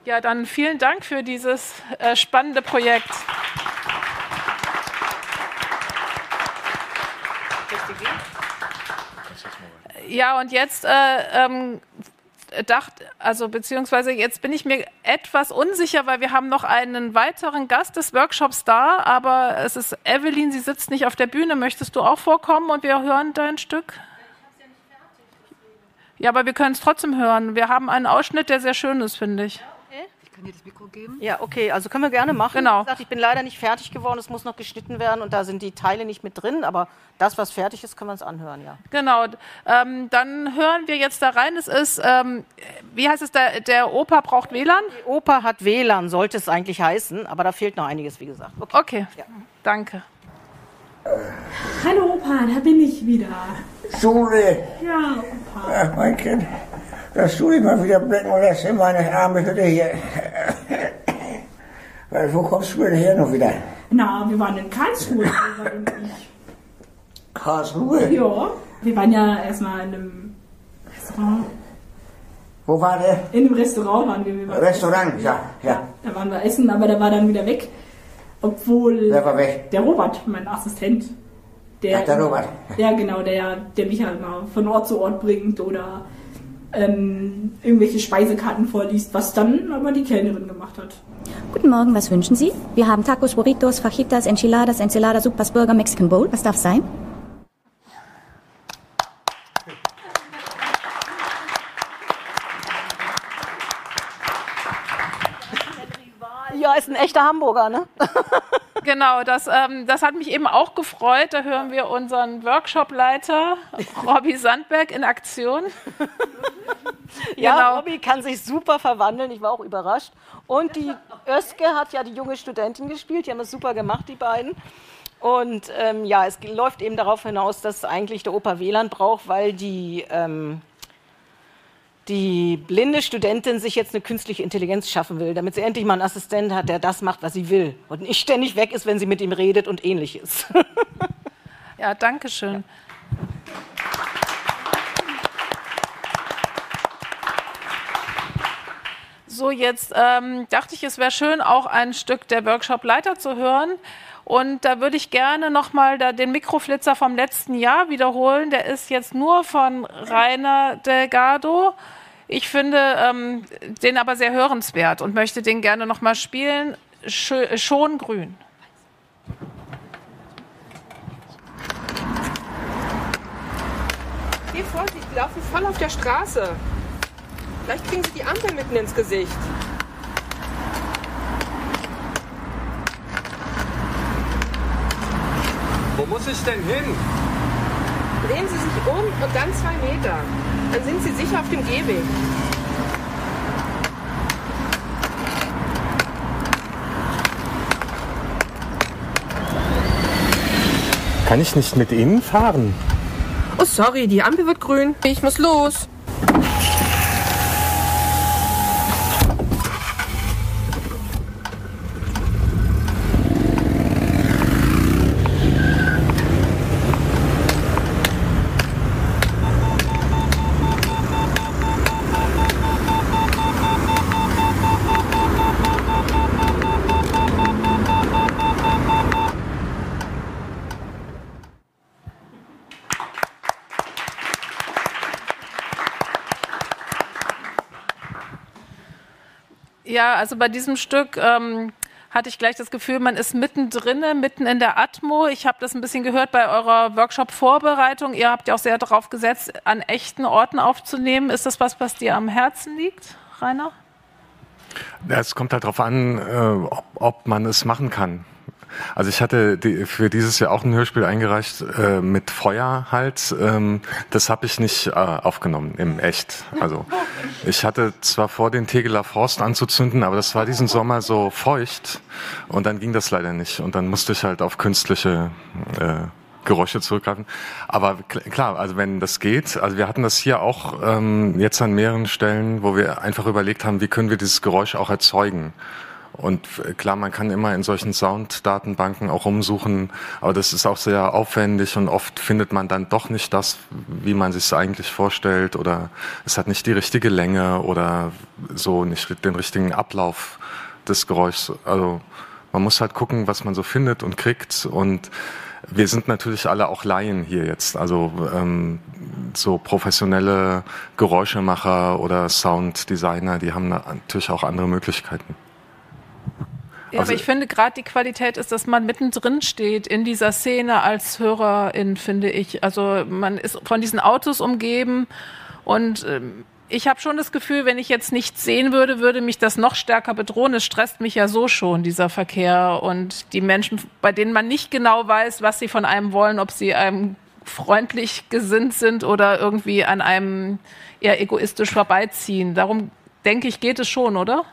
Ja, dann vielen Dank für dieses äh, spannende Projekt. Ja, und jetzt äh, ähm, dachte, also beziehungsweise jetzt bin ich mir etwas unsicher, weil wir haben noch einen weiteren Gast des Workshops da, aber es ist Evelyn, sie sitzt nicht auf der Bühne. Möchtest du auch vorkommen und wir hören dein Stück? Ja, aber wir können es trotzdem hören. Wir haben einen Ausschnitt, der sehr schön ist, finde ich. Kann dir das Mikro geben. Ja, okay, also können wir gerne machen. Genau. Wie gesagt, ich bin leider nicht fertig geworden, es muss noch geschnitten werden und da sind die Teile nicht mit drin, aber das, was fertig ist, können wir uns anhören, ja. Genau, ähm, dann hören wir jetzt da rein. Es ist, ähm, wie heißt es, der, der Opa braucht WLAN? Die Oper hat WLAN, sollte es eigentlich heißen, aber da fehlt noch einiges, wie gesagt. Okay. Okay, danke. Hallo Opa, da bin ich wieder. Schule. Ja, Opa. Ach, mein Kind, dass du dich mal wieder blicken lässt in meine arme Hütte hier. Weil, wo kommst du denn her noch wieder? Na, wir waren in Karlsruhe. Karlsruhe? Ja, wir waren ja erstmal in einem Restaurant. Wo war der? In einem Restaurant waren wir. wir waren Restaurant, ja, ja. Da waren wir essen, aber der war dann wieder weg. Obwohl. Weg? Der Robert, mein Assistent. Der, Ach, der Robert. Ja, genau, der, der mich halt mal von Ort zu Ort bringt oder ähm, irgendwelche Speisekarten vorliest, was dann aber die Kellnerin gemacht hat. Guten Morgen, was wünschen Sie? Wir haben Tacos, Burritos, Fajitas, Enchiladas, Enchilada, Supas, Burger, Mexican Bowl. Was darf sein? Ja, ist ein echter Hamburger, ne? Genau, das, ähm, das hat mich eben auch gefreut. Da hören wir unseren Workshopleiter Robby Sandberg in Aktion. Ja, Genau. Robby kann sich super verwandeln, ich war auch überrascht. Und die Öske hat ja die junge Studentin gespielt, die haben es super gemacht, die beiden. Und ähm, ja, es läuft eben darauf hinaus, dass eigentlich der Opa WLAN braucht, weil die, ähm, die blinde Studentin sich jetzt eine künstliche Intelligenz schaffen will, damit sie endlich mal einen Assistent hat, der das macht, was sie will. Und nicht ständig weg ist, wenn sie mit ihm redet und ähnliches. Ja, danke schön. So, jetzt ähm, dachte ich, es wäre schön, auch ein Stück der Workshop-Leiter zu hören. Und da würde ich gerne nochmal den Mikroflitzer vom letzten Jahr wiederholen. Der ist jetzt nur von Rainer Delgado. Ich finde ähm, den aber sehr hörenswert und möchte den gerne nochmal spielen. Schö schon grün. Geh Vorsicht, die laufen voll auf der Straße. Vielleicht kriegen sie die Ampel mitten ins Gesicht. Wo muss ich denn hin? Drehen Sie sich um und dann zwei Meter. Dann sind Sie sicher auf dem Gehweg. Kann ich nicht mit Ihnen fahren? Oh, sorry, die Ampel wird grün. Ich muss los. Ja, also bei diesem Stück ähm, hatte ich gleich das Gefühl, man ist mittendrin, mitten in der Atmo. Ich habe das ein bisschen gehört bei eurer Workshop-Vorbereitung. Ihr habt ja auch sehr darauf gesetzt, an echten Orten aufzunehmen. Ist das was, was dir am Herzen liegt, Rainer? Es kommt halt darauf an, äh, ob man es machen kann. Also ich hatte die, für dieses Jahr auch ein Hörspiel eingereicht äh, mit Feuer halt. Ähm, das habe ich nicht äh, aufgenommen im Echt. Also ich hatte zwar vor, den Tegeler Forst anzuzünden, aber das war diesen Sommer so feucht und dann ging das leider nicht. Und dann musste ich halt auf künstliche äh, Geräusche zurückgreifen. Aber kl- klar, also wenn das geht, also wir hatten das hier auch ähm, jetzt an mehreren Stellen, wo wir einfach überlegt haben, wie können wir dieses Geräusch auch erzeugen. Und äh, klar, man kann immer in solchen Sounddatenbanken auch rumsuchen, aber das ist auch sehr aufwendig und oft findet man dann doch nicht das, wie man sich es eigentlich vorstellt oder es hat nicht die richtige Länge oder so nicht den richtigen Ablauf des Geräuschs. Also man muss halt gucken, was man so findet und kriegt und wir sind natürlich alle auch Laien hier jetzt, also ähm, so professionelle Geräuschemacher oder Sounddesigner, die haben natürlich auch andere Möglichkeiten. Ja, Also- aber ich finde gerade die Qualität ist, dass man mittendrin steht in dieser Szene als Hörerin, finde ich. Also man ist von diesen Autos umgeben und ähm, ich habe schon das Gefühl, wenn ich jetzt nichts sehen würde, würde mich das noch stärker bedrohen. Es stresst mich ja so schon, dieser Verkehr und die Menschen, bei denen man nicht genau weiß, was sie von einem wollen, ob sie einem freundlich gesinnt sind oder irgendwie an einem eher egoistisch vorbeiziehen. Darum denke ich, geht es schon, oder?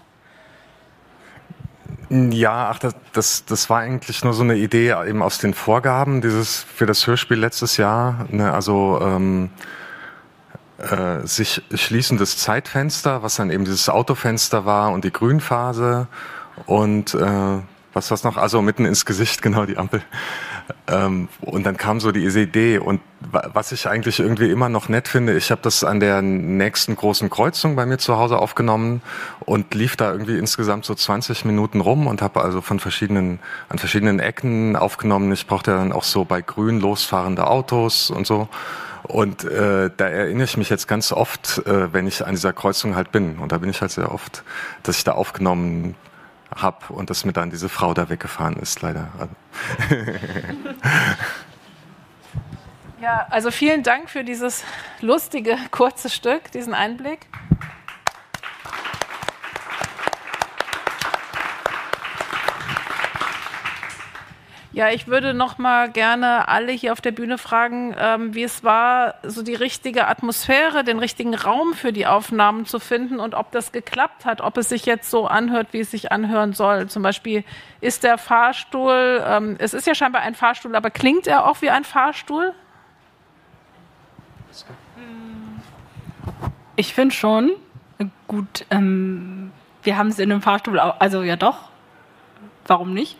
Ja, ach, das, das, das war eigentlich nur so eine Idee eben aus den Vorgaben dieses für das Hörspiel letztes Jahr. Ne, also ähm, äh, sich schließendes Zeitfenster, was dann eben dieses Autofenster war und die Grünphase und äh, was war's noch? Also mitten ins Gesicht, genau die Ampel. Ähm, und dann kam so die Idee und was ich eigentlich irgendwie immer noch nett finde, ich habe das an der nächsten großen Kreuzung bei mir zu Hause aufgenommen und lief da irgendwie insgesamt so 20 Minuten rum und habe also von verschiedenen an verschiedenen Ecken aufgenommen. Ich brauchte dann auch so bei grün losfahrende Autos und so. Und äh, da erinnere ich mich jetzt ganz oft, äh, wenn ich an dieser Kreuzung halt bin. Und da bin ich halt sehr oft, dass ich da aufgenommen habe und dass mir dann diese Frau da weggefahren ist, leider. ja, also vielen Dank für dieses lustige, kurze Stück, diesen Einblick. Ja, ich würde noch mal gerne alle hier auf der Bühne fragen, ähm, wie es war, so die richtige Atmosphäre, den richtigen Raum für die Aufnahmen zu finden und ob das geklappt hat, ob es sich jetzt so anhört, wie es sich anhören soll. Zum Beispiel ist der Fahrstuhl, ähm, es ist ja scheinbar ein Fahrstuhl, aber klingt er auch wie ein Fahrstuhl? Ich finde schon gut. Ähm, wir haben es in einem Fahrstuhl, also ja doch. Warum nicht?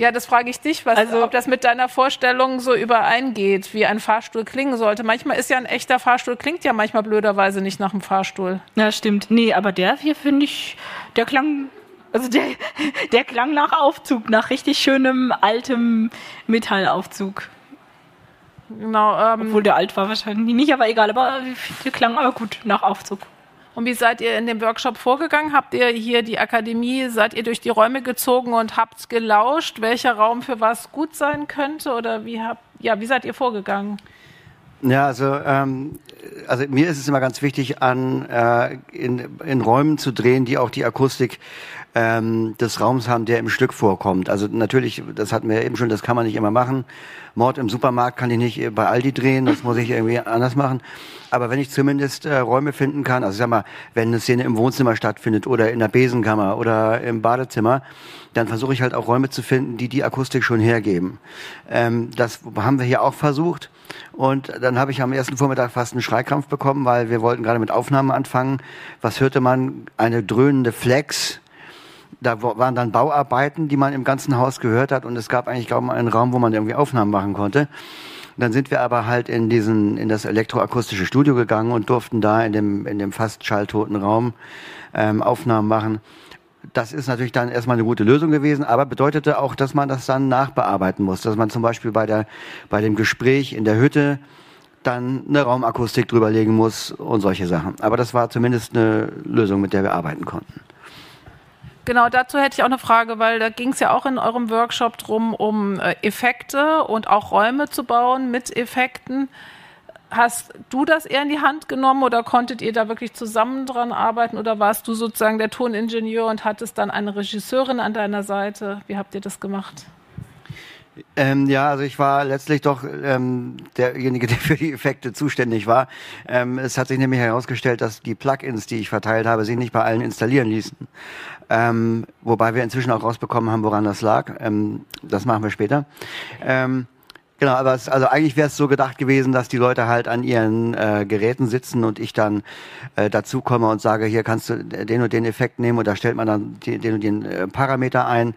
Ja, das frage ich dich, was, also, ob das mit deiner Vorstellung so übereingeht, wie ein Fahrstuhl klingen sollte. Manchmal ist ja ein echter Fahrstuhl, klingt ja manchmal blöderweise nicht nach einem Fahrstuhl. Ja, stimmt. Nee, aber der hier finde ich, der klang, also der, der klang nach Aufzug, nach richtig schönem altem Metallaufzug. Genau. Ähm, Obwohl der alt war wahrscheinlich nicht, aber egal, aber der klang aber gut nach Aufzug. Und wie seid ihr in dem Workshop vorgegangen? Habt ihr hier die Akademie, seid ihr durch die Räume gezogen und habt gelauscht, welcher Raum für was gut sein könnte? Oder wie habt, ja, wie seid ihr vorgegangen? Ja, also, ähm, also mir ist es immer ganz wichtig, an äh, in, in Räumen zu drehen, die auch die Akustik ähm, des Raums haben, der im Stück vorkommt. Also natürlich, das hatten wir eben schon, das kann man nicht immer machen. Mord im Supermarkt kann ich nicht bei Aldi drehen, das muss ich irgendwie anders machen. Aber wenn ich zumindest äh, Räume finden kann, also sag mal, wenn eine Szene im Wohnzimmer stattfindet oder in der Besenkammer oder im Badezimmer, dann versuche ich halt auch Räume zu finden, die die Akustik schon hergeben. Ähm, das haben wir hier auch versucht. Und dann habe ich am ersten Vormittag fast einen Schreikrampf bekommen, weil wir wollten gerade mit Aufnahmen anfangen. Was hörte man? Eine dröhnende Flex da waren dann Bauarbeiten, die man im ganzen Haus gehört hat und es gab eigentlich kaum einen Raum, wo man irgendwie Aufnahmen machen konnte. dann sind wir aber halt in diesen in das elektroakustische Studio gegangen und durften da in dem in dem fast schalltoten Raum ähm, Aufnahmen machen. Das ist natürlich dann erstmal eine gute Lösung gewesen, aber bedeutete auch, dass man das dann nachbearbeiten muss, dass man zum Beispiel bei der bei dem Gespräch in der Hütte dann eine Raumakustik drüberlegen muss und solche Sachen. Aber das war zumindest eine Lösung, mit der wir arbeiten konnten. Genau, dazu hätte ich auch eine Frage, weil da ging es ja auch in eurem Workshop drum, um äh, Effekte und auch Räume zu bauen mit Effekten. Hast du das eher in die Hand genommen oder konntet ihr da wirklich zusammen dran arbeiten oder warst du sozusagen der Toningenieur und hattest dann eine Regisseurin an deiner Seite? Wie habt ihr das gemacht? Ähm, ja, also ich war letztlich doch ähm, derjenige, der für die Effekte zuständig war. Ähm, es hat sich nämlich herausgestellt, dass die Plugins, die ich verteilt habe, sich nicht bei allen installieren ließen. Ähm, wobei wir inzwischen auch rausbekommen haben, woran das lag. Ähm, das machen wir später. Ähm, Genau, aber es, also eigentlich wäre es so gedacht gewesen, dass die Leute halt an ihren äh, Geräten sitzen und ich dann äh, dazu komme und sage, hier kannst du den und den Effekt nehmen und da stellt man dann den und den äh, Parameter ein.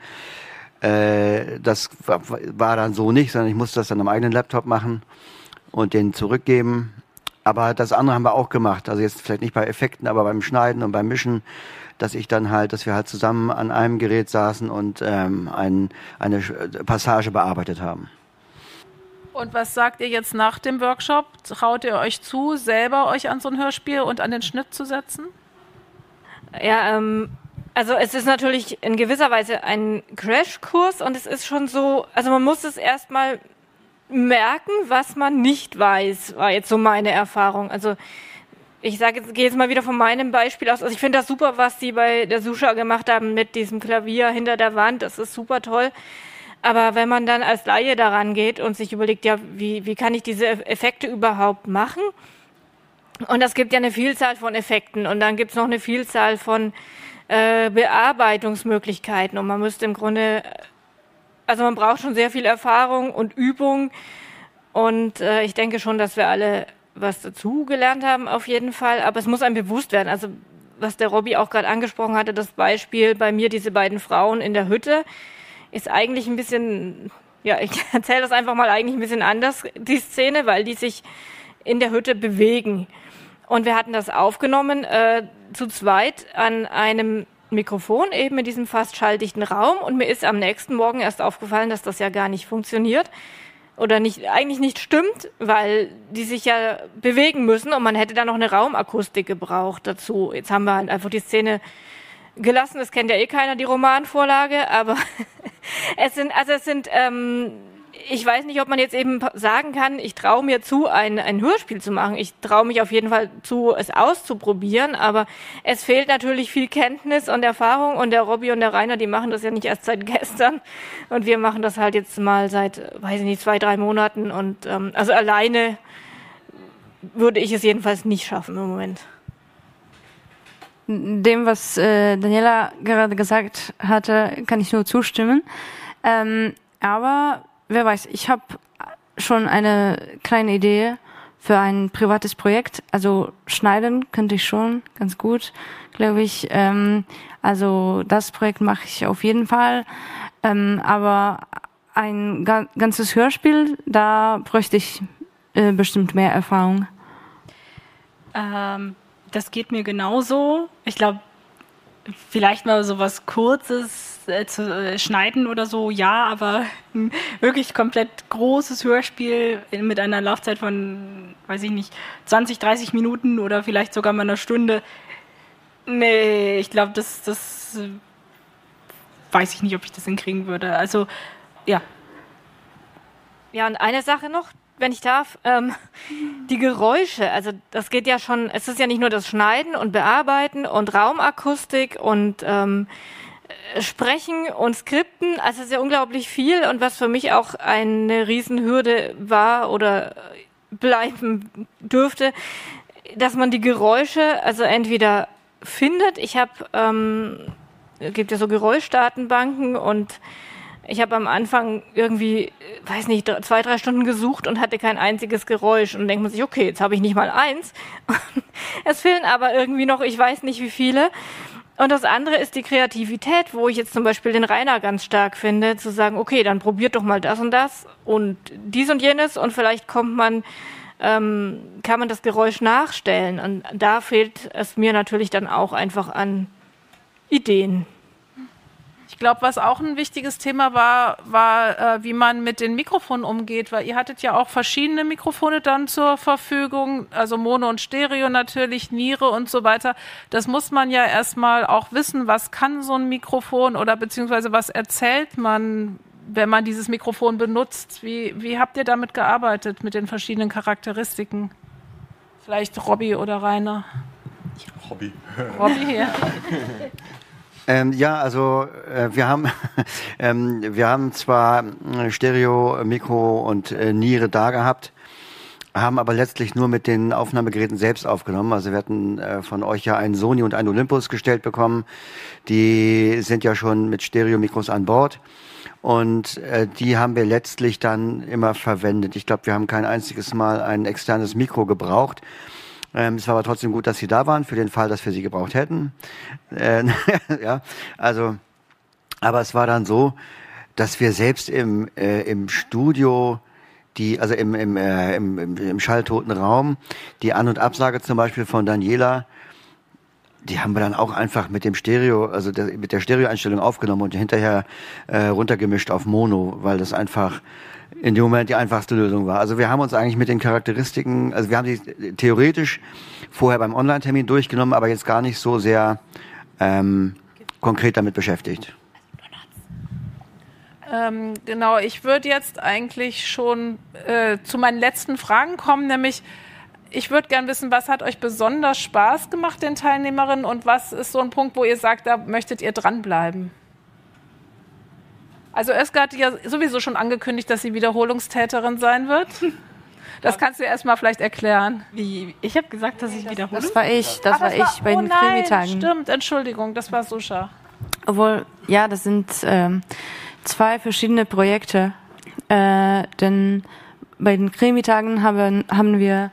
Äh, das war dann so nicht, sondern ich musste das dann am eigenen Laptop machen und den zurückgeben. Aber das andere haben wir auch gemacht. Also jetzt vielleicht nicht bei Effekten, aber beim Schneiden und beim Mischen, dass ich dann halt, dass wir halt zusammen an einem Gerät saßen und ähm, ein, eine Passage bearbeitet haben. Und was sagt ihr jetzt nach dem Workshop? Traut ihr euch zu, selber euch an so ein Hörspiel und an den Schnitt zu setzen? Ja, ähm, also es ist natürlich in gewisser Weise ein Crashkurs und es ist schon so, also man muss es erstmal merken, was man nicht weiß, war jetzt so meine Erfahrung. Also ich sage jetzt, gehe jetzt mal wieder von meinem Beispiel aus. Also ich finde das super, was die bei der Susha gemacht haben mit diesem Klavier hinter der Wand. Das ist super toll. Aber wenn man dann als Laie daran geht und sich überlegt, ja, wie, wie kann ich diese Effekte überhaupt machen? Und es gibt ja eine Vielzahl von Effekten und dann gibt es noch eine Vielzahl von äh, Bearbeitungsmöglichkeiten und man müsste im Grunde, also man braucht schon sehr viel Erfahrung und Übung und äh, ich denke schon, dass wir alle was dazu gelernt haben auf jeden Fall, aber es muss einem bewusst werden. Also was der Robby auch gerade angesprochen hatte, das Beispiel bei mir, diese beiden Frauen in der Hütte, ist eigentlich ein bisschen, ja, ich erzähle das einfach mal eigentlich ein bisschen anders, die Szene, weil die sich in der Hütte bewegen. Und wir hatten das aufgenommen äh, zu zweit an einem Mikrofon eben in diesem fast schalldichten Raum und mir ist am nächsten Morgen erst aufgefallen, dass das ja gar nicht funktioniert oder nicht, eigentlich nicht stimmt, weil die sich ja bewegen müssen und man hätte da noch eine Raumakustik gebraucht dazu. Jetzt haben wir halt einfach die Szene gelassen, das kennt ja eh keiner, die Romanvorlage, aber es sind, also es sind, ähm, ich weiß nicht, ob man jetzt eben sagen kann, ich traue mir zu, ein, ein Hörspiel zu machen. Ich traue mich auf jeden Fall zu, es auszuprobieren, aber es fehlt natürlich viel Kenntnis und Erfahrung und der Robby und der Rainer, die machen das ja nicht erst seit gestern und wir machen das halt jetzt mal seit, weiß ich nicht, zwei, drei Monaten und ähm, also alleine würde ich es jedenfalls nicht schaffen im Moment. Dem, was äh, Daniela gerade gesagt hatte, kann ich nur zustimmen. Ähm, aber wer weiß, ich habe schon eine kleine Idee für ein privates Projekt. Also schneiden könnte ich schon ganz gut, glaube ich. Ähm, also das Projekt mache ich auf jeden Fall. Ähm, aber ein ga ganzes Hörspiel, da bräuchte ich äh, bestimmt mehr Erfahrung. Ähm, das geht mir genauso. Ich glaube, vielleicht mal so was Kurzes äh, zu äh, schneiden oder so, ja, aber ein wirklich komplett großes Hörspiel mit einer Laufzeit von, weiß ich nicht, 20, 30 Minuten oder vielleicht sogar mal einer Stunde. Nee, ich glaube, das, das äh, weiß ich nicht, ob ich das hinkriegen würde. Also, ja. Ja, und eine Sache noch, wenn ich darf, ähm, die Geräusche, also das geht ja schon, es ist ja nicht nur das Schneiden und Bearbeiten und Raumakustik und ähm, Sprechen und Skripten, also es ist ja unglaublich viel und was für mich auch eine Riesenhürde war oder bleiben dürfte, dass man die Geräusche also entweder findet. Ich habe, ähm, es gibt ja so Geräuschdatenbanken und ich habe am Anfang irgendwie, weiß nicht, zwei, drei Stunden gesucht und hatte kein einziges Geräusch. Und denkt man sich, okay, jetzt habe ich nicht mal eins. es fehlen aber irgendwie noch, ich weiß nicht wie viele. Und das andere ist die Kreativität, wo ich jetzt zum Beispiel den Rainer ganz stark finde, zu sagen, okay, dann probiert doch mal das und das und dies und jenes und vielleicht kommt man, ähm, kann man das Geräusch nachstellen. Und da fehlt es mir natürlich dann auch einfach an Ideen. Ich glaube, was auch ein wichtiges Thema war, war, äh, wie man mit den Mikrofonen umgeht, weil ihr hattet ja auch verschiedene Mikrofone dann zur Verfügung, also Mono und Stereo natürlich, Niere und so weiter. Das muss man ja erstmal auch wissen, was kann so ein Mikrofon oder beziehungsweise was erzählt man, wenn man dieses Mikrofon benutzt. Wie, wie habt ihr damit gearbeitet mit den verschiedenen Charakteristiken? Vielleicht Robby oder Rainer? Hobby. Robby, ja. Ähm, ja, also äh, wir haben ähm, wir haben zwar äh, Stereo, Mikro und äh, Niere da gehabt, haben aber letztlich nur mit den Aufnahmegeräten selbst aufgenommen. Also wir hatten äh, von euch ja einen Sony und einen Olympus gestellt bekommen. Die sind ja schon mit Stereo-Mikros an Bord. Und äh, die haben wir letztlich dann immer verwendet. Ich glaube, wir haben kein einziges Mal ein externes Mikro gebraucht. Ähm, es war aber trotzdem gut, dass sie da waren, für den Fall, dass wir sie gebraucht hätten. Äh, ja, also, aber es war dann so, dass wir selbst im, äh, im Studio die, also im, im, äh, im, im, im schalltoten Raum, die An- und Absage zum Beispiel von Daniela, die haben wir dann auch einfach mit dem Stereo, also der, mit der Stereoeinstellung aufgenommen und hinterher äh, runtergemischt auf Mono, weil das einfach in dem Moment die einfachste Lösung war. Also wir haben uns eigentlich mit den Charakteristiken, also wir haben die theoretisch vorher beim Online-Termin durchgenommen, aber jetzt gar nicht so sehr ähm, konkret damit beschäftigt. Ähm, genau, ich würde jetzt eigentlich schon äh, zu meinen letzten Fragen kommen, nämlich ich würde gerne wissen, was hat euch besonders Spaß gemacht, den Teilnehmerinnen, und was ist so ein Punkt, wo ihr sagt, da möchtet ihr dranbleiben? Also Özge hat ja sowieso schon angekündigt, dass sie Wiederholungstäterin sein wird. Das kannst du erst mal vielleicht erklären. Wie? Ich habe gesagt, dass ich wiederhole. Das war ich, das Ach, war das ich bei oh den nein, Krimi-Tagen. Stimmt, Entschuldigung, das war Suscha. Obwohl, ja, das sind ähm, zwei verschiedene Projekte. Äh, denn bei den Krimi-Tagen haben, haben wir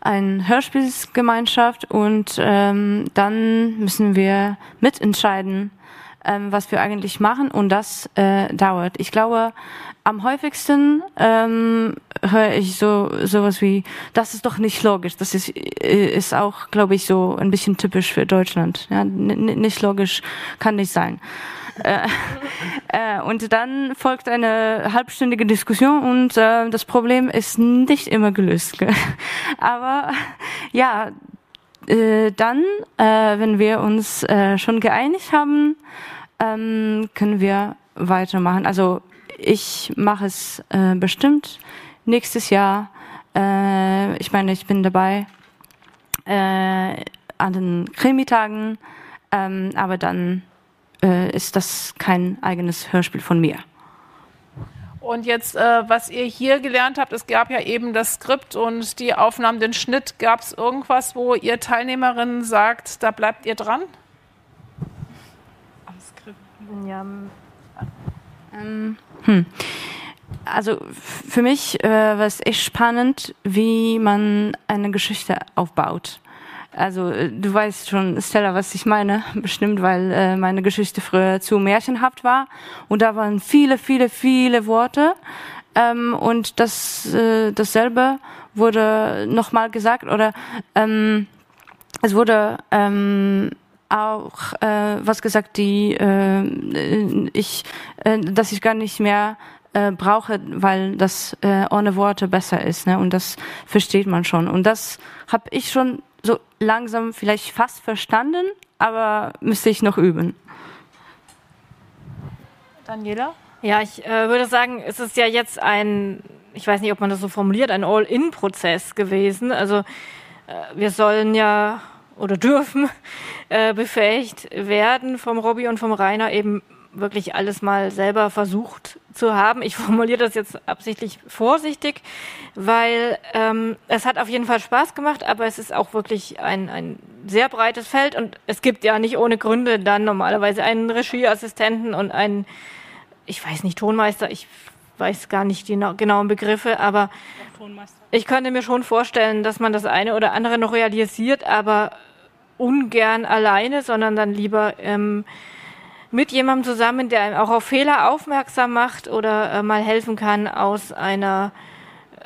eine Hörspielsgemeinschaft und ähm, dann müssen wir mitentscheiden, ähm, was wir eigentlich machen und das äh, dauert. Ich glaube, am häufigsten ähm, höre ich so sowas wie, das ist doch nicht logisch. Das ist, äh, ist auch, glaube ich, so ein bisschen typisch für Deutschland. Ja, nicht logisch kann nicht sein. Äh, äh, und dann folgt eine halbstündige Diskussion und äh, das Problem ist nicht immer gelöst. Aber ja, äh, dann, äh, wenn wir uns äh, schon geeinigt haben, ähm, können wir weitermachen. Also ich mache es äh, bestimmt nächstes Jahr. Äh, ich meine, ich bin dabei äh, an den Krimi-Tagen, ähm, aber dann äh, ist das kein eigenes Hörspiel von mir. Und jetzt, äh, was ihr hier gelernt habt, es gab ja eben das Skript und die Aufnahmen, den Schnitt. Gab es irgendwas, wo ihr Teilnehmerinnen sagt, da bleibt ihr dran? Ja, Ähm, hm. Also für mich äh, war es echt spannend, wie man eine Geschichte aufbaut. Also äh, du weißt schon, Stella, was ich meine, bestimmt, weil äh, meine Geschichte früher zu märchenhaft war und da waren viele, viele, viele Worte ähm, und das äh, dasselbe wurde nochmal gesagt oder ähm, es wurde ähm, auch äh, was gesagt, die äh, ich, äh, dass ich gar nicht mehr äh, brauche, weil das äh, ohne Worte besser ist, ne? Und das versteht man schon. Und das habe ich schon so langsam vielleicht fast verstanden, aber müsste ich noch üben. Daniela? Ja, ich äh, würde sagen, es ist ja jetzt ein, ich weiß nicht, ob man das so formuliert, ein All-In-Prozess gewesen. Also äh, wir sollen ja oder dürfen äh, befähigt werden vom Robby und vom Rainer eben wirklich alles mal selber versucht zu haben. Ich formuliere das jetzt absichtlich vorsichtig, weil ähm, es hat auf jeden Fall Spaß gemacht, aber es ist auch wirklich ein, ein sehr breites Feld und es gibt ja nicht ohne Gründe dann normalerweise einen Regieassistenten und einen, ich weiß nicht, Tonmeister, ich weiß gar nicht die genauen Begriffe, aber ich könnte mir schon vorstellen, dass man das eine oder andere noch realisiert, aber ungern alleine, sondern dann lieber ähm, mit jemandem zusammen, der einem auch auf Fehler aufmerksam macht oder äh, mal helfen kann, aus einer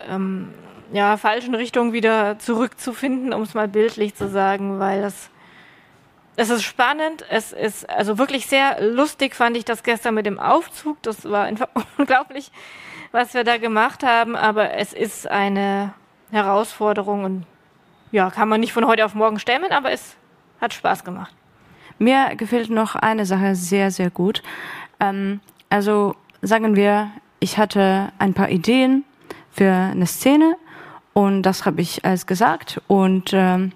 ähm, ja, falschen Richtung wieder zurückzufinden, um es mal bildlich zu sagen, weil das es ist spannend, es ist also wirklich sehr lustig, fand ich das gestern mit dem Aufzug. Das war einfach unglaublich, was wir da gemacht haben, aber es ist eine Herausforderung und ja, kann man nicht von heute auf morgen stemmen, aber es hat Spaß gemacht. Mir gefällt noch eine Sache sehr, sehr gut. Ähm, also sagen wir, ich hatte ein paar Ideen für eine Szene und das habe ich alles gesagt und ähm,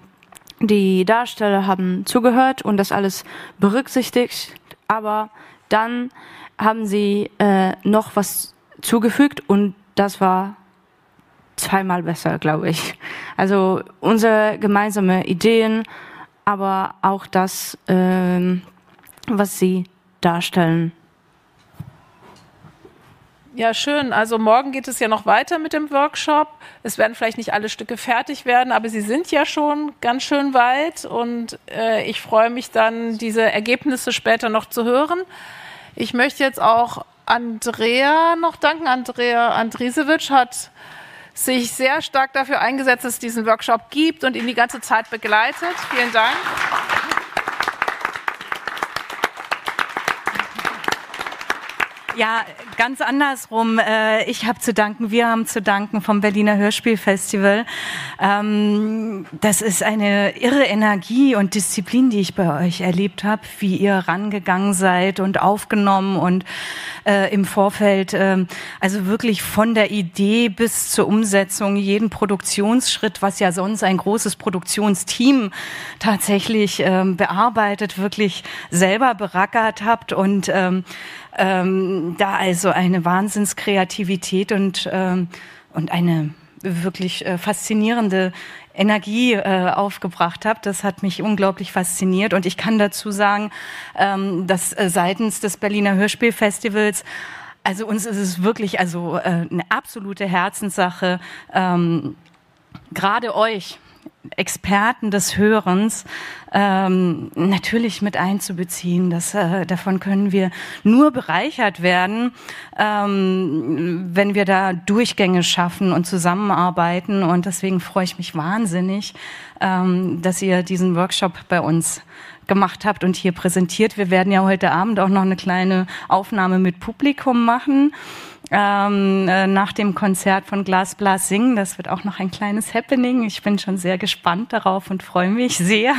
die Darsteller haben zugehört und das alles berücksichtigt, aber dann haben sie äh, noch was zugefügt und das war zweimal besser, glaube ich. Also unsere gemeinsame Ideen, aber auch das, ähm, was sie darstellen. Ja, schön. Also morgen geht es ja noch weiter mit dem Workshop. Es werden vielleicht nicht alle Stücke fertig werden, aber sie sind ja schon ganz schön weit und äh, ich freue mich dann, diese Ergebnisse später noch zu hören. Ich möchte jetzt auch Andrea noch danken. Andrea Andrisewitsch hat sich sehr stark dafür eingesetzt, dass es diesen Workshop gibt und ihn die ganze Zeit begleitet. Vielen Dank. Ja, ganz andersrum. Äh, ich habe zu danken, wir haben zu danken vom Berliner Hörspielfestival. Ähm, das ist eine irre Energie und Disziplin, die ich bei euch erlebt habe, wie ihr rangegangen seid und aufgenommen und äh, im Vorfeld, ähm, also wirklich von der Idee bis zur Umsetzung, jeden Produktionsschritt, was ja sonst ein großes Produktionsteam tatsächlich ähm, bearbeitet, wirklich selber berackert habt und ähm, da also eine Wahnsinnskreativität und, ähm, und eine wirklich äh, faszinierende Energie äh, aufgebracht habt. Das hat mich unglaublich fasziniert. Und ich kann dazu sagen, ähm, dass äh, seitens des Berliner Hörspielfestivals also uns ist es wirklich also äh, eine absolute Herzenssache, ähm, gerade euch Experten des Hörens ähm, natürlich mit einzubeziehen. Das, äh, davon können wir nur bereichert werden, ähm, wenn wir da Durchgänge schaffen und zusammenarbeiten. Und deswegen freue ich mich wahnsinnig, ähm, dass ihr diesen Workshop bei uns gemacht habt und hier präsentiert. Wir werden ja heute Abend auch noch eine kleine Aufnahme mit Publikum machen ähm, äh, nach dem Konzert von Glas Blas singen. Das wird auch noch ein kleines Happening. Ich bin schon sehr gespannt darauf und freue mich sehr.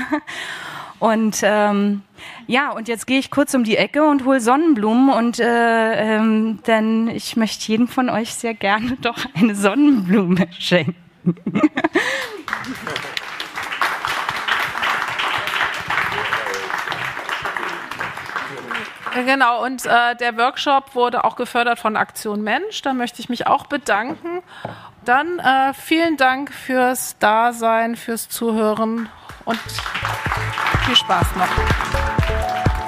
Und ähm, ja, und jetzt gehe ich kurz um die Ecke und hole Sonnenblumen und äh, ähm, denn ich möchte jedem von euch sehr gerne doch eine Sonnenblume schenken. Genau, und äh, der Workshop wurde auch gefördert von Aktion Mensch. Da möchte ich mich auch bedanken. Dann äh, vielen Dank fürs Dasein, fürs Zuhören und viel Spaß noch.